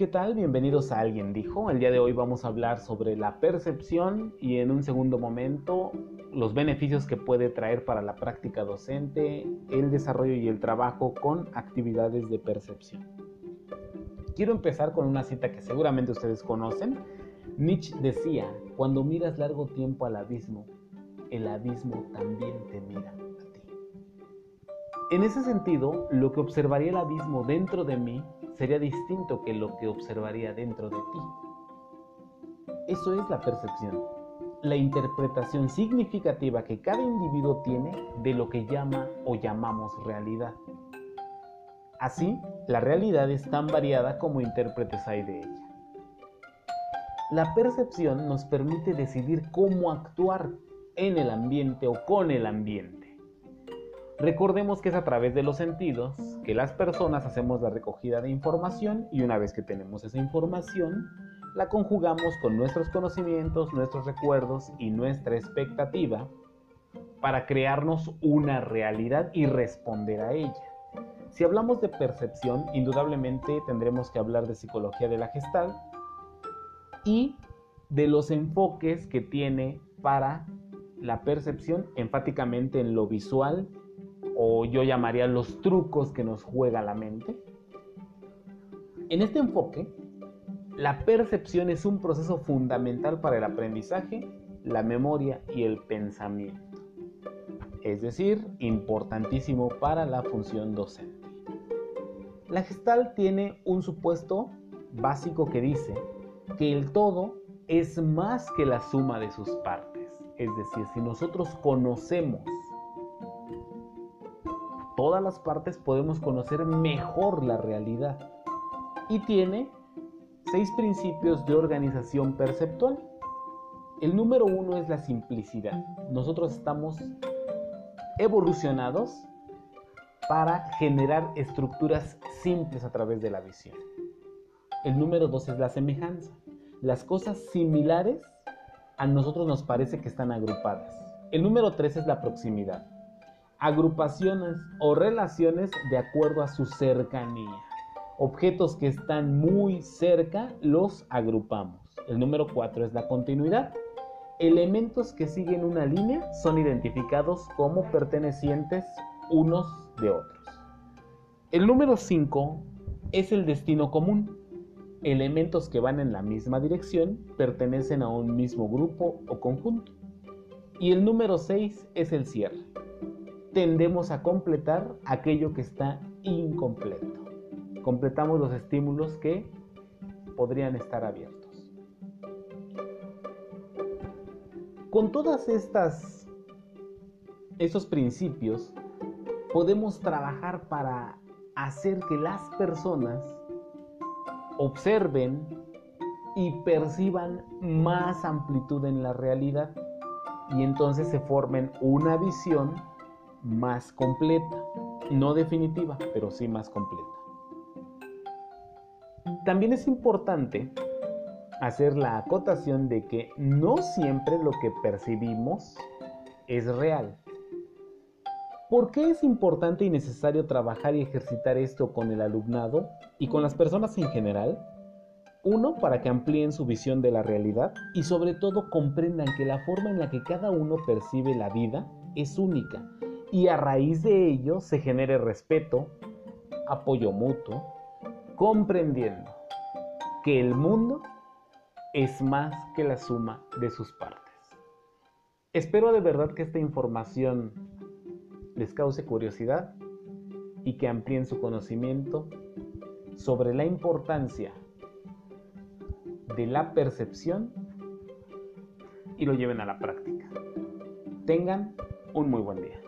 ¿qué tal? Bienvenidos a Alguien Dijo. El día de hoy vamos a hablar sobre la percepción y en un segundo momento los beneficios que puede traer para la práctica docente, el desarrollo y el trabajo con actividades de percepción. Quiero empezar con una cita que seguramente ustedes conocen. Nietzsche decía, cuando miras largo tiempo al abismo, el abismo también te mira a ti. En ese sentido, lo que observaría el abismo dentro de mí sería distinto que lo que observaría dentro de ti. Eso es la percepción, la interpretación significativa que cada individuo tiene de lo que llama o llamamos realidad. Así, la realidad es tan variada como intérpretes hay de ella. La percepción nos permite decidir cómo actuar en el ambiente o con el ambiente. Recordemos que es a través de los sentidos que las personas hacemos la recogida de información y una vez que tenemos esa información, la conjugamos con nuestros conocimientos, nuestros recuerdos y nuestra expectativa para crearnos una realidad y responder a ella. Si hablamos de percepción, indudablemente tendremos que hablar de psicología de la gestal y de los enfoques que tiene para la percepción enfáticamente en lo visual o yo llamaría los trucos que nos juega la mente. En este enfoque, la percepción es un proceso fundamental para el aprendizaje, la memoria y el pensamiento. Es decir, importantísimo para la función docente. La gestal tiene un supuesto básico que dice que el todo es más que la suma de sus partes. Es decir, si nosotros conocemos todas las partes podemos conocer mejor la realidad. Y tiene seis principios de organización perceptual. El número uno es la simplicidad. Nosotros estamos evolucionados para generar estructuras simples a través de la visión. El número dos es la semejanza. Las cosas similares a nosotros nos parece que están agrupadas. El número tres es la proximidad agrupaciones o relaciones de acuerdo a su cercanía. Objetos que están muy cerca los agrupamos. El número 4 es la continuidad. Elementos que siguen una línea son identificados como pertenecientes unos de otros. El número 5 es el destino común. Elementos que van en la misma dirección pertenecen a un mismo grupo o conjunto. Y el número 6 es el cierre tendemos a completar aquello que está incompleto. Completamos los estímulos que podrían estar abiertos. Con todas estas estos principios podemos trabajar para hacer que las personas observen y perciban más amplitud en la realidad y entonces se formen una visión más completa. No definitiva, pero sí más completa. También es importante hacer la acotación de que no siempre lo que percibimos es real. ¿Por qué es importante y necesario trabajar y ejercitar esto con el alumnado y con las personas en general? Uno, para que amplíen su visión de la realidad y sobre todo comprendan que la forma en la que cada uno percibe la vida es única y a raíz de ello se genere respeto, apoyo mutuo, comprendiendo que el mundo es más que la suma de sus partes. Espero de verdad que esta información les cause curiosidad y que amplíen su conocimiento sobre la importancia de la percepción y lo lleven a la práctica. Tengan un muy buen día.